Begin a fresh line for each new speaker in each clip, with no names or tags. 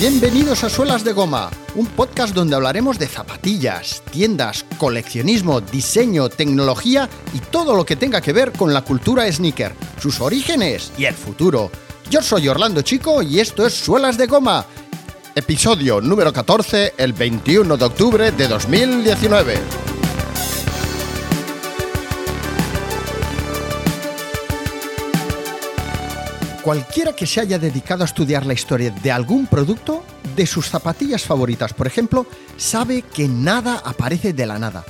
Bienvenidos a Suelas de Goma, un podcast donde hablaremos de zapatillas, tiendas, coleccionismo, diseño, tecnología y todo lo que tenga que ver con la cultura sneaker, sus orígenes y el futuro. Yo soy Orlando Chico y esto es Suelas de Goma, episodio número 14, el 21 de octubre de 2019. Cualquiera que se haya dedicado a estudiar la historia de algún producto, de sus zapatillas favoritas, por ejemplo, sabe que nada aparece de la nada.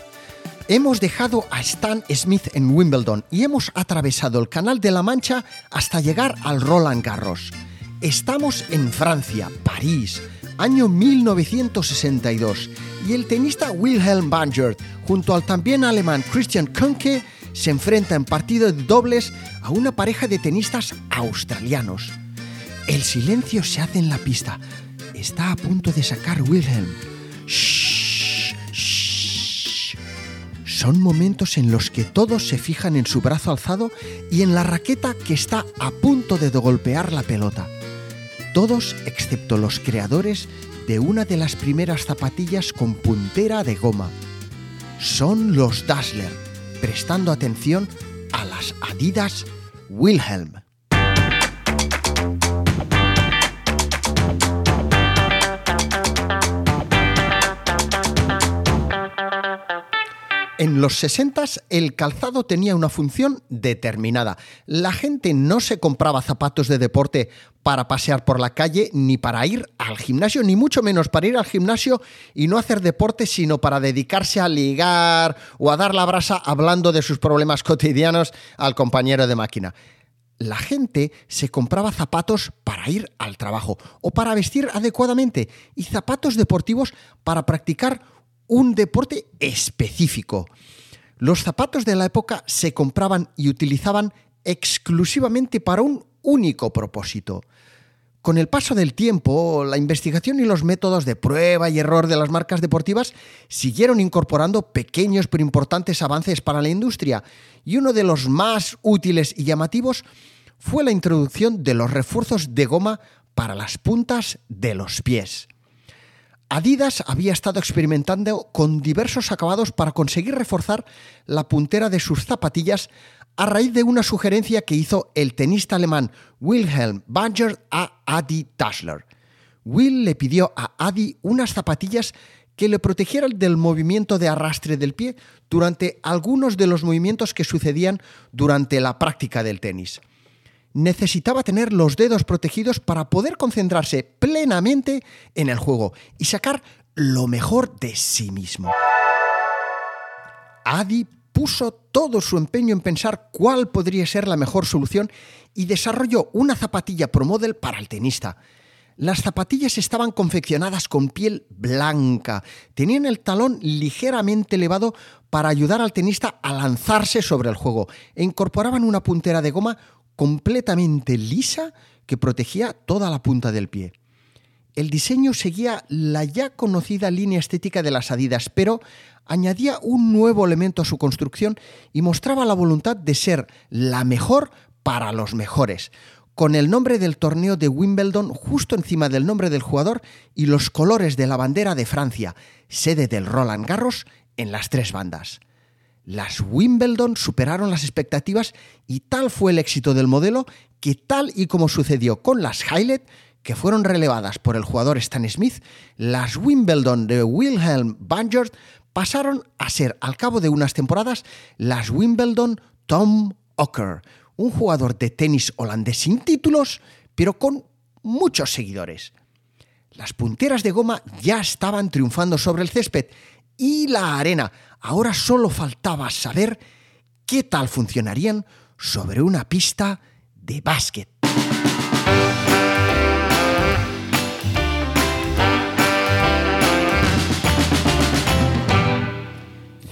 Hemos dejado a Stan Smith en Wimbledon y hemos atravesado el Canal de la Mancha hasta llegar al Roland Garros. Estamos en Francia, París, año 1962, y el tenista Wilhelm Bangert, junto al también alemán Christian Kunke, se enfrenta en partido de dobles a una pareja de tenistas australianos. El silencio se hace en la pista. Está a punto de sacar Wilhelm. Shh, shh. Son momentos en los que todos se fijan en su brazo alzado y en la raqueta que está a punto de golpear la pelota. Todos excepto los creadores de una de las primeras zapatillas con puntera de goma. Son los Dassler, prestando atención a las Adidas Wilhelm. En los 60 el calzado tenía una función determinada. La gente no se compraba zapatos de deporte para pasear por la calle, ni para ir al gimnasio, ni mucho menos para ir al gimnasio y no hacer deporte, sino para dedicarse a ligar o a dar la brasa hablando de sus problemas cotidianos al compañero de máquina la gente se compraba zapatos para ir al trabajo o para vestir adecuadamente y zapatos deportivos para practicar un deporte específico. Los zapatos de la época se compraban y utilizaban exclusivamente para un único propósito. Con el paso del tiempo, la investigación y los métodos de prueba y error de las marcas deportivas siguieron incorporando pequeños pero importantes avances para la industria, y uno de los más útiles y llamativos fue la introducción de los refuerzos de goma para las puntas de los pies. Adidas había estado experimentando con diversos acabados para conseguir reforzar la puntera de sus zapatillas a raíz de una sugerencia que hizo el tenista alemán Wilhelm Banger a Adi Dassler. Will le pidió a Adi unas zapatillas que le protegieran del movimiento de arrastre del pie durante algunos de los movimientos que sucedían durante la práctica del tenis necesitaba tener los dedos protegidos para poder concentrarse plenamente en el juego y sacar lo mejor de sí mismo. Adi puso todo su empeño en pensar cuál podría ser la mejor solución y desarrolló una zapatilla Pro Model para el tenista. Las zapatillas estaban confeccionadas con piel blanca, tenían el talón ligeramente elevado para ayudar al tenista a lanzarse sobre el juego e incorporaban una puntera de goma completamente lisa que protegía toda la punta del pie. El diseño seguía la ya conocida línea estética de las Adidas, pero añadía un nuevo elemento a su construcción y mostraba la voluntad de ser la mejor para los mejores, con el nombre del torneo de Wimbledon justo encima del nombre del jugador y los colores de la bandera de Francia, sede del Roland Garros, en las tres bandas. Las Wimbledon superaron las expectativas y tal fue el éxito del modelo que tal y como sucedió con las Highlight, que fueron relevadas por el jugador Stan Smith, las Wimbledon de Wilhelm Bangert pasaron a ser, al cabo de unas temporadas, las Wimbledon Tom Ocker, un jugador de tenis holandés sin títulos, pero con muchos seguidores. Las punteras de goma ya estaban triunfando sobre el césped y la arena. Ahora solo faltaba saber qué tal funcionarían sobre una pista de básquet.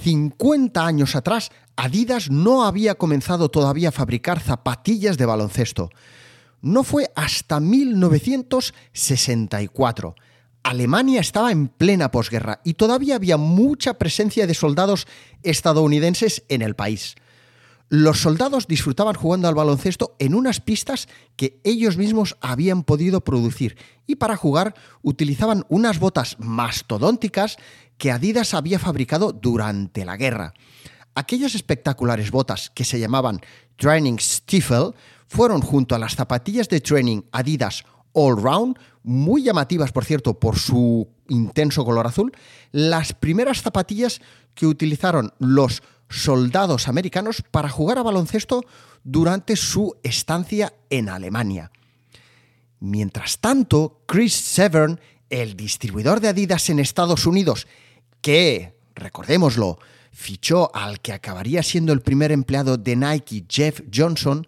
...50 años atrás, Adidas no había comenzado todavía a fabricar zapatillas de baloncesto. No fue hasta 1964 Alemania estaba en plena posguerra y todavía había mucha presencia de soldados estadounidenses en el país. Los soldados disfrutaban jugando al baloncesto en unas pistas que ellos mismos habían podido producir y para jugar utilizaban unas botas mastodónticas que Adidas había fabricado durante la guerra. Aquellas espectaculares botas que se llamaban Training Stiefel fueron junto a las zapatillas de training Adidas All Round, muy llamativas por cierto por su intenso color azul, las primeras zapatillas que utilizaron los soldados americanos para jugar a baloncesto durante su estancia en Alemania. Mientras tanto, Chris Severn, el distribuidor de Adidas en Estados Unidos, que, recordémoslo, fichó al que acabaría siendo el primer empleado de Nike, Jeff Johnson,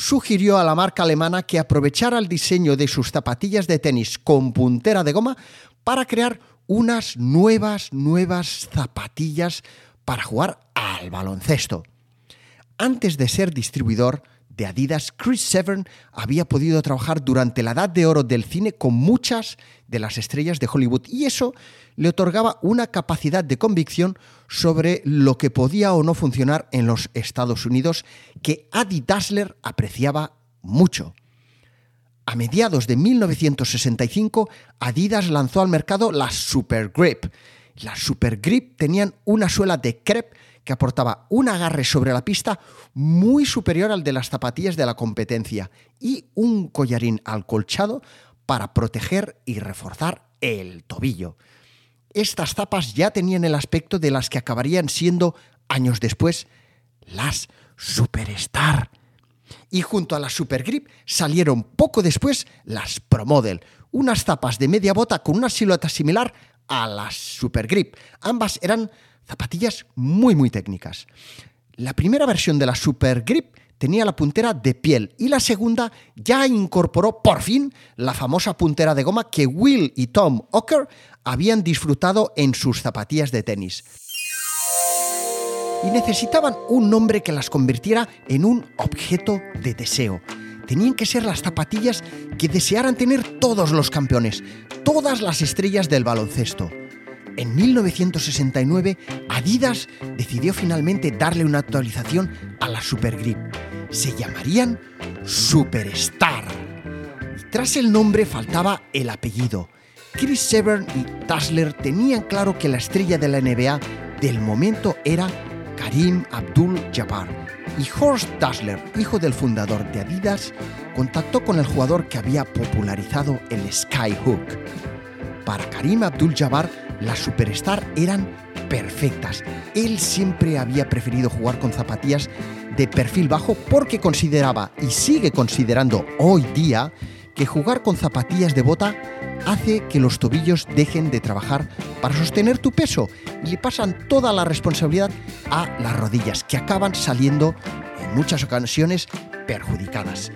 sugirió a la marca alemana que aprovechara el diseño de sus zapatillas de tenis con puntera de goma para crear unas nuevas, nuevas zapatillas para jugar al baloncesto. Antes de ser distribuidor de Adidas, Chris Severn había podido trabajar durante la edad de oro del cine con muchas de las estrellas de Hollywood y eso le otorgaba una capacidad de convicción sobre lo que podía o no funcionar en los Estados Unidos que Adi Dassler apreciaba mucho. A mediados de 1965, Adidas lanzó al mercado las Super Grip. Las Super Grip tenían una suela de crepe que aportaba un agarre sobre la pista muy superior al de las zapatillas de la competencia y un collarín alcolchado para proteger y reforzar el tobillo. Estas zapas ya tenían el aspecto de las que acabarían siendo, años después, las Superstar. Y junto a las Super Grip salieron poco después las Pro Model, unas zapas de media bota con una silueta similar a las Super Grip. Ambas eran zapatillas muy muy técnicas. La primera versión de la Super Grip tenía la puntera de piel y la segunda ya incorporó por fin la famosa puntera de goma que Will y Tom Ocker habían disfrutado en sus zapatillas de tenis. Y necesitaban un nombre que las convirtiera en un objeto de deseo. Tenían que ser las zapatillas que desearan tener todos los campeones, todas las estrellas del baloncesto. En 1969, Adidas decidió finalmente darle una actualización a la Super Grip. Se llamarían Superstar. tras el nombre faltaba el apellido. Chris Severn y Dassler tenían claro que la estrella de la NBA del momento era Karim Abdul-Jabbar. Y Horst Dassler, hijo del fundador de Adidas, contactó con el jugador que había popularizado el Skyhook. Para Karim Abdul-Jabbar, las Superstar eran perfectas. Él siempre había preferido jugar con zapatillas de perfil bajo porque consideraba y sigue considerando hoy día que jugar con zapatillas de bota hace que los tobillos dejen de trabajar para sostener tu peso y le pasan toda la responsabilidad a las rodillas que acaban saliendo en muchas ocasiones perjudicadas.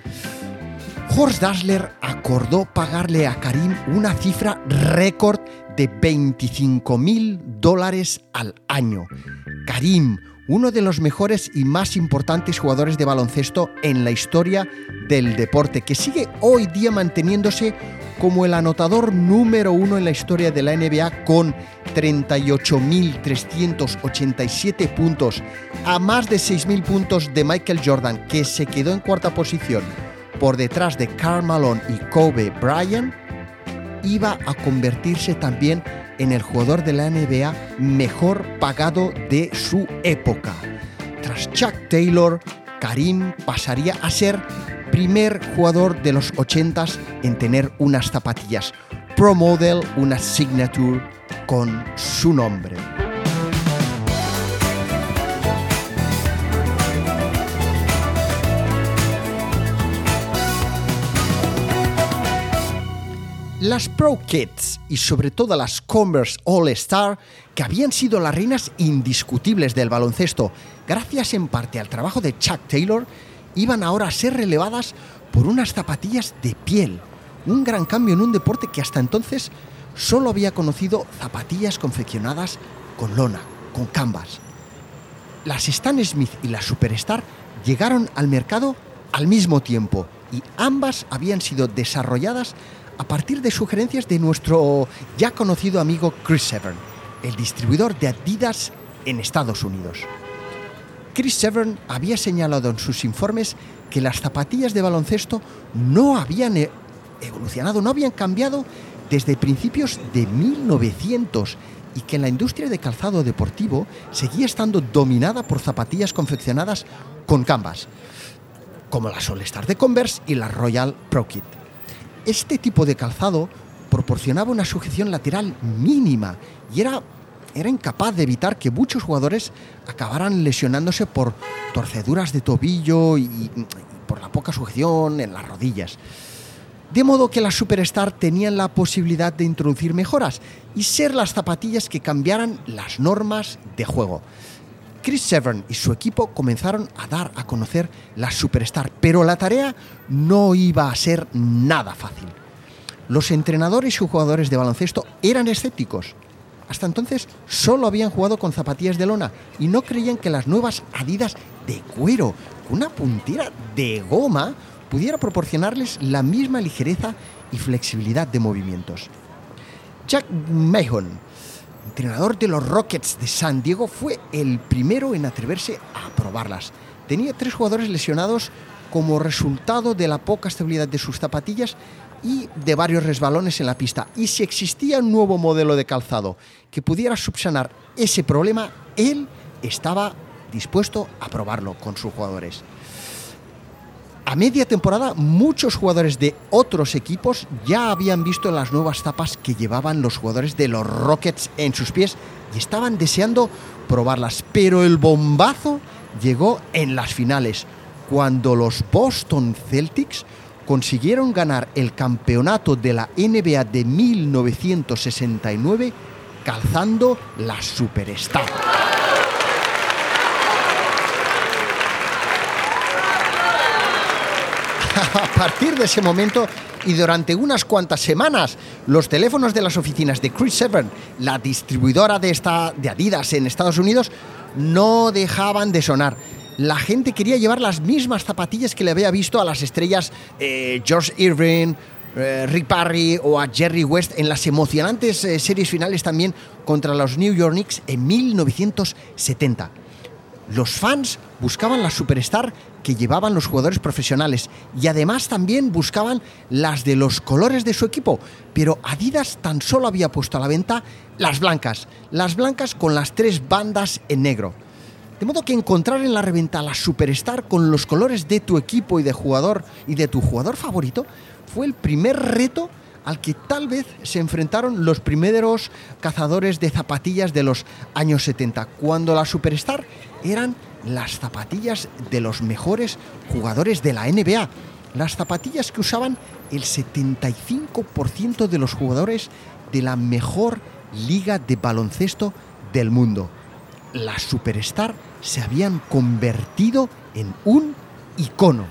Horst Dassler acordó pagarle a Karim una cifra récord de 25 mil dólares al año. Karim, uno de los mejores y más importantes jugadores de baloncesto en la historia del deporte, que sigue hoy día manteniéndose como el anotador número uno en la historia de la NBA con 38.387 puntos, a más de 6.000 puntos de Michael Jordan, que se quedó en cuarta posición por detrás de Karl Malone y Kobe Bryant iba a convertirse también en el jugador de la NBA mejor pagado de su época. Tras Chuck Taylor, Karim pasaría a ser primer jugador de los 80s en tener unas zapatillas Pro Model, una signature con su nombre. Las Pro Kids y sobre todo las Converse All Star, que habían sido las reinas indiscutibles del baloncesto, gracias en parte al trabajo de Chuck Taylor, iban ahora a ser relevadas por unas zapatillas de piel. Un gran cambio en un deporte que hasta entonces solo había conocido zapatillas confeccionadas con lona, con canvas. Las Stan Smith y las Superstar llegaron al mercado al mismo tiempo y ambas habían sido desarrolladas a partir de sugerencias de nuestro ya conocido amigo Chris Severn, el distribuidor de Adidas en Estados Unidos. Chris Severn había señalado en sus informes que las zapatillas de baloncesto no habían e- evolucionado, no habían cambiado desde principios de 1900 y que la industria de calzado deportivo seguía estando dominada por zapatillas confeccionadas con canvas, como las All Star de Converse y la Royal Pro Kit. Este tipo de calzado proporcionaba una sujeción lateral mínima y era, era incapaz de evitar que muchos jugadores acabaran lesionándose por torceduras de tobillo y, y por la poca sujeción en las rodillas. De modo que las Superstar tenían la posibilidad de introducir mejoras y ser las zapatillas que cambiaran las normas de juego. Chris Severn y su equipo comenzaron a dar a conocer las Superstar, pero la tarea no iba a ser nada fácil. Los entrenadores y jugadores de baloncesto eran escépticos. Hasta entonces solo habían jugado con zapatillas de lona y no creían que las nuevas Adidas de cuero, con una puntera de goma, pudiera proporcionarles la misma ligereza y flexibilidad de movimientos. Jack Mahon, entrenador de los Rockets de San Diego, fue el primero en atreverse a probarlas. Tenía tres jugadores lesionados como resultado de la poca estabilidad de sus zapatillas y de varios resbalones en la pista. Y si existía un nuevo modelo de calzado que pudiera subsanar ese problema, él estaba dispuesto a probarlo con sus jugadores. A media temporada, muchos jugadores de otros equipos ya habían visto las nuevas zapas que llevaban los jugadores de los Rockets en sus pies y estaban deseando probarlas. Pero el bombazo llegó en las finales, cuando los Boston Celtics consiguieron ganar el campeonato de la NBA de 1969 calzando la Superstar. A partir de ese momento y durante unas cuantas semanas, los teléfonos de las oficinas de Chris Severn, la distribuidora de, esta, de Adidas en Estados Unidos, no dejaban de sonar. La gente quería llevar las mismas zapatillas que le había visto a las estrellas eh, George Irving, eh, Rick Parry o a Jerry West en las emocionantes eh, series finales también contra los New York Knicks en 1970. Los fans buscaban la superstar que llevaban los jugadores profesionales y además también buscaban las de los colores de su equipo, pero Adidas tan solo había puesto a la venta las blancas, las blancas con las tres bandas en negro. De modo que encontrar en la reventa la superstar con los colores de tu equipo y de jugador y de tu jugador favorito fue el primer reto al que tal vez se enfrentaron los primeros cazadores de zapatillas de los años 70, cuando la Superstar eran las zapatillas de los mejores jugadores de la NBA, las zapatillas que usaban el 75% de los jugadores de la mejor liga de baloncesto del mundo. Las Superstar se habían convertido en un icono.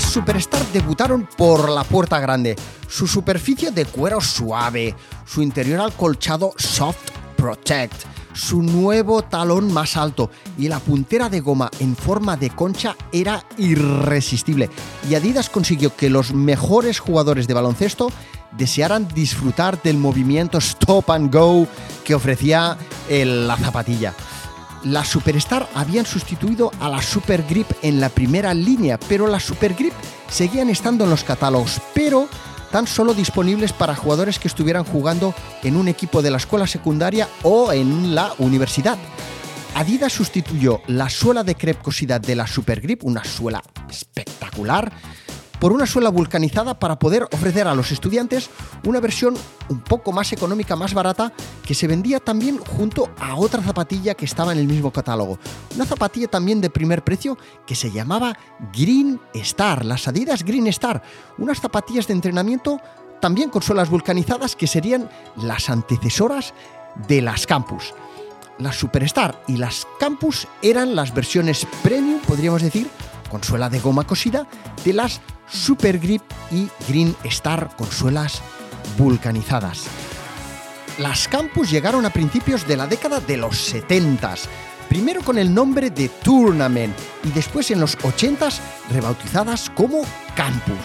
Las Superstar debutaron por la puerta grande. Su superficie de cuero suave, su interior acolchado Soft Protect, su nuevo talón más alto y la puntera de goma en forma de concha era irresistible. Y Adidas consiguió que los mejores jugadores de baloncesto desearan disfrutar del movimiento stop and go que ofrecía el- la zapatilla. Las Superstar habían sustituido a la Super Grip en la primera línea, pero las Super Grip seguían estando en los catálogos, pero tan solo disponibles para jugadores que estuvieran jugando en un equipo de la escuela secundaria o en la universidad. Adidas sustituyó la suela de crepe cosida de la Super Grip, una suela espectacular, por una suela vulcanizada para poder ofrecer a los estudiantes una versión un poco más económica, más barata, que se vendía también junto a otra zapatilla que estaba en el mismo catálogo. Una zapatilla también de primer precio que se llamaba Green Star, las Adidas Green Star, unas zapatillas de entrenamiento también con suelas vulcanizadas que serían las antecesoras de las Campus. Las Superstar y las Campus eran las versiones premium, podríamos decir, con suela de goma cosida, de las Super Grip y Green Star con suelas vulcanizadas. Las Campus llegaron a principios de la década de los 70, primero con el nombre de Tournament y después en los 80 rebautizadas como Campus.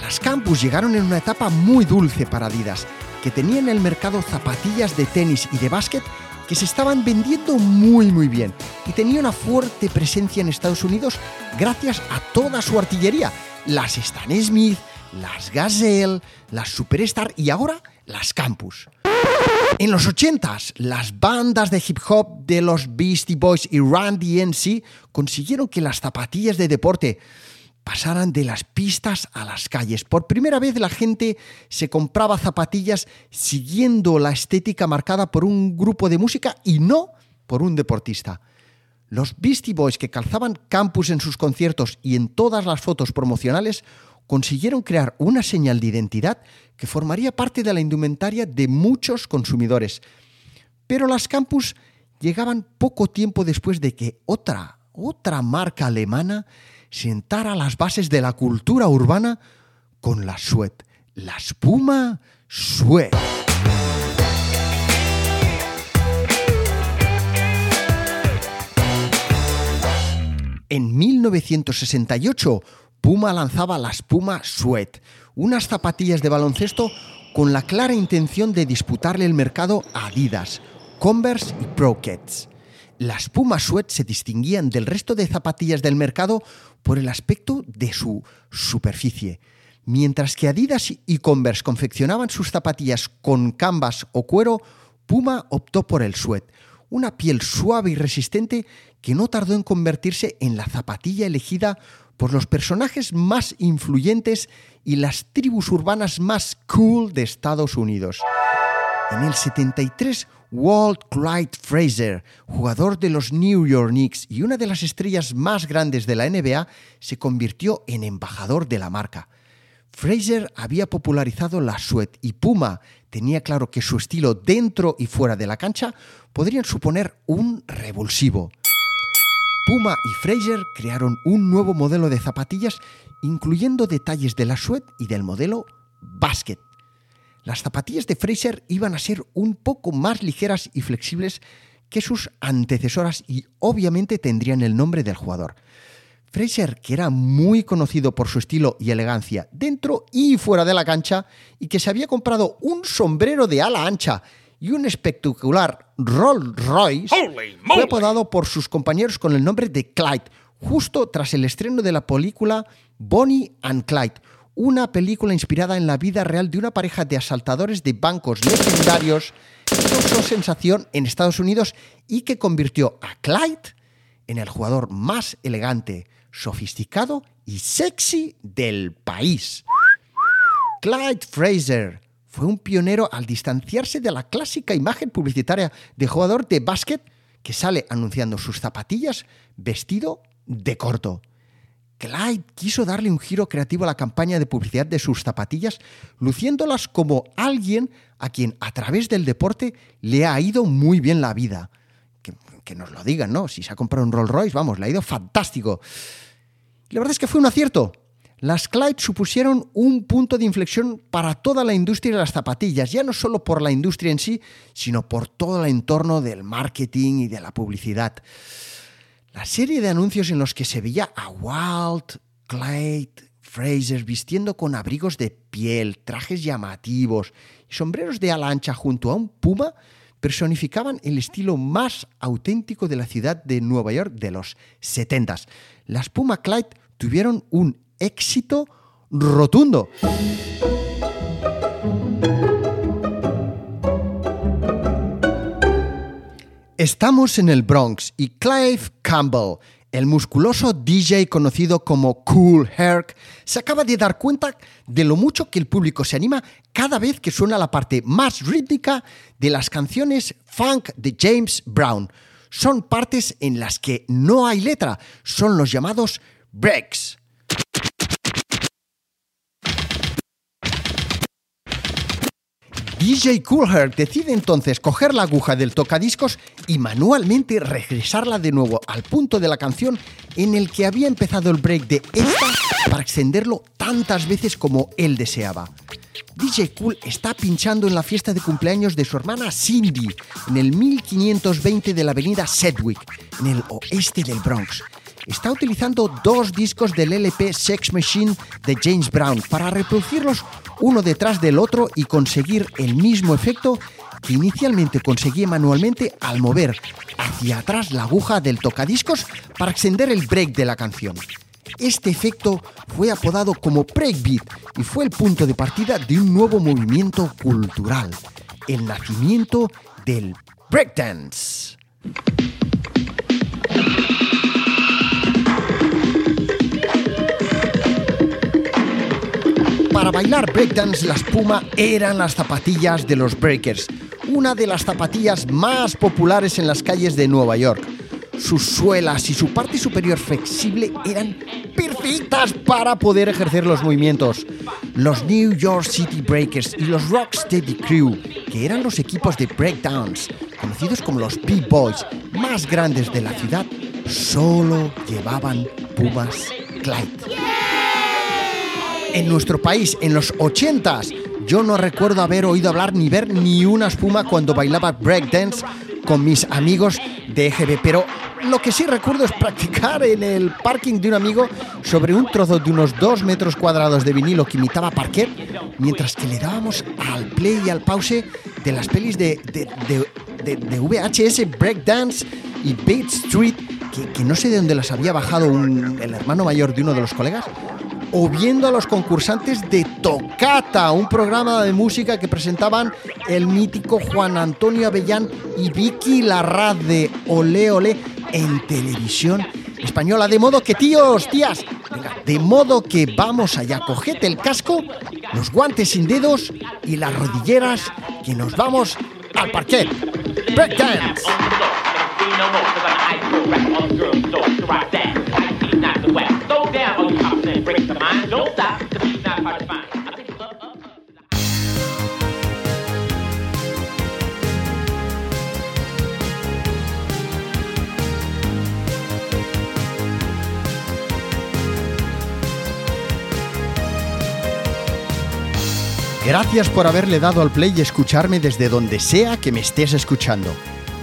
Las Campus llegaron en una etapa muy dulce para Adidas, que tenía en el mercado zapatillas de tenis y de básquet que se estaban vendiendo muy muy bien y tenía una fuerte presencia en Estados Unidos gracias a toda su artillería, las Stan Smith, las Gazelle, las Superstar y ahora las Campus. En los 80s, las bandas de hip hop de los Beastie Boys y Run DMC consiguieron que las zapatillas de deporte pasaran de las pistas a las calles. Por primera vez la gente se compraba zapatillas siguiendo la estética marcada por un grupo de música y no por un deportista. Los Beastie Boys que calzaban campus en sus conciertos y en todas las fotos promocionales consiguieron crear una señal de identidad que formaría parte de la indumentaria de muchos consumidores. Pero las campus llegaban poco tiempo después de que otra, otra marca alemana sentara las bases de la cultura urbana con la Sweat, la espuma Sweat. En 1968, Puma lanzaba las Puma Sweat, unas zapatillas de baloncesto con la clara intención de disputarle el mercado a Adidas, Converse y Pro-Keds. Las Puma Sweat se distinguían del resto de zapatillas del mercado por el aspecto de su superficie. Mientras que Adidas y Converse confeccionaban sus zapatillas con canvas o cuero, Puma optó por el sweat, una piel suave y resistente que no tardó en convertirse en la zapatilla elegida por los personajes más influyentes y las tribus urbanas más cool de Estados Unidos. En el 73, Walt Clyde Fraser, jugador de los New York Knicks y una de las estrellas más grandes de la NBA, se convirtió en embajador de la marca. Fraser había popularizado la sweat y Puma tenía claro que su estilo dentro y fuera de la cancha podrían suponer un revulsivo. Puma y Fraser crearon un nuevo modelo de zapatillas incluyendo detalles de la sweat y del modelo basket. Las zapatillas de Fraser iban a ser un poco más ligeras y flexibles que sus antecesoras y obviamente tendrían el nombre del jugador. Fraser, que era muy conocido por su estilo y elegancia dentro y fuera de la cancha, y que se había comprado un sombrero de ala ancha y un espectacular Rolls Royce, fue apodado por sus compañeros con el nombre de Clyde, justo tras el estreno de la película Bonnie and Clyde, una película inspirada en la vida real de una pareja de asaltadores de bancos legendarios que causó sensación en Estados Unidos y que convirtió a Clyde en el jugador más elegante, sofisticado y sexy del país. Clyde Fraser fue un pionero al distanciarse de la clásica imagen publicitaria de jugador de básquet que sale anunciando sus zapatillas vestido de corto. Clyde quiso darle un giro creativo a la campaña de publicidad de sus zapatillas, luciéndolas como alguien a quien a través del deporte le ha ido muy bien la vida. Que, nos lo digan, ¿no? Si se ha comprado un Rolls Royce, vamos, le ha ido fantástico. La verdad es que fue un acierto. Las Clyde supusieron un punto de inflexión para toda la industria de las zapatillas, ya no solo por la industria en sí, sino por todo el entorno del marketing y de la publicidad. La serie de anuncios en los que se veía a Walt, Clyde, Fraser vistiendo con abrigos de piel, trajes llamativos y sombreros de ala ancha junto a un puma personificaban el estilo más auténtico de la ciudad de Nueva York de los 70 Las Puma Clyde tuvieron un éxito rotundo. Estamos en el Bronx y Clive Campbell, el musculoso DJ conocido como Cool Herc, se acaba de dar cuenta de lo mucho que el público se anima cada vez que suena la parte más rítmica de las canciones funk de James Brown. Son partes en las que no hay letra, son los llamados breaks. DJ Coolheart decide entonces coger la aguja del tocadiscos y manualmente regresarla de nuevo al punto de la canción en el que había empezado el break de esta para extenderlo tantas veces como él deseaba. DJ Cool está pinchando en la fiesta de cumpleaños de su hermana Cindy en el 1520 de la avenida Sedgwick, en el oeste del Bronx. Está utilizando dos discos del LP Sex Machine de James Brown para reproducirlos uno detrás del otro y conseguir el mismo efecto que inicialmente conseguía manualmente al mover hacia atrás la aguja del tocadiscos para extender el break de la canción. Este efecto fue apodado como breakbeat y fue el punto de partida de un nuevo movimiento cultural, el nacimiento del breakdance. Para bailar breakdance la espuma eran las zapatillas de los breakers, una de las zapatillas más populares en las calles de Nueva York. Sus suelas y su parte superior flexible eran perfectas para poder ejercer los movimientos. Los New York City Breakers y los Rocksteady Crew, que eran los equipos de breakdance, conocidos como los B-Boys más grandes de la ciudad, solo llevaban Pumas Clyde. En nuestro país, en los 80s, yo no recuerdo haber oído hablar ni ver ni una espuma cuando bailaba breakdance con mis amigos de EGB, pero lo que sí recuerdo es practicar en el parking de un amigo sobre un trozo de unos dos metros cuadrados de vinilo que imitaba parquet, mientras que le dábamos al play y al pause de las pelis de, de, VHS, Breakdance y Bates Street, que, no sé de dónde las había bajado el hermano mayor de uno de los colegas, o viendo a los concursantes de Tocata, un programa de música que presentaban el mítico Juan Antonio Avellán y Vicky Larraz de Ole Ole en televisión española. De modo que, tíos, tías, de modo que vamos allá, cogete el casco, los guantes sin dedos y las rodilleras, que nos vamos al parquet. Breakdance. Gracias por haberle dado al play y escucharme desde donde sea que me estés escuchando.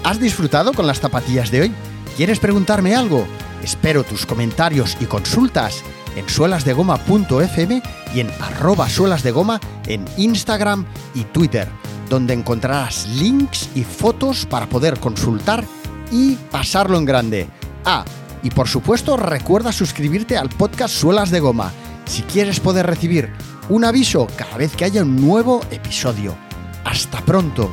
¿Has disfrutado con las zapatillas de hoy? ¿Quieres preguntarme algo? Espero tus comentarios y consultas en suelasdegoma.fm y en arroba suelasdegoma en Instagram y Twitter, donde encontrarás links y fotos para poder consultar y pasarlo en grande. Ah, y por supuesto recuerda suscribirte al podcast Suelas de Goma si quieres poder recibir un aviso cada vez que haya un nuevo episodio. Hasta pronto.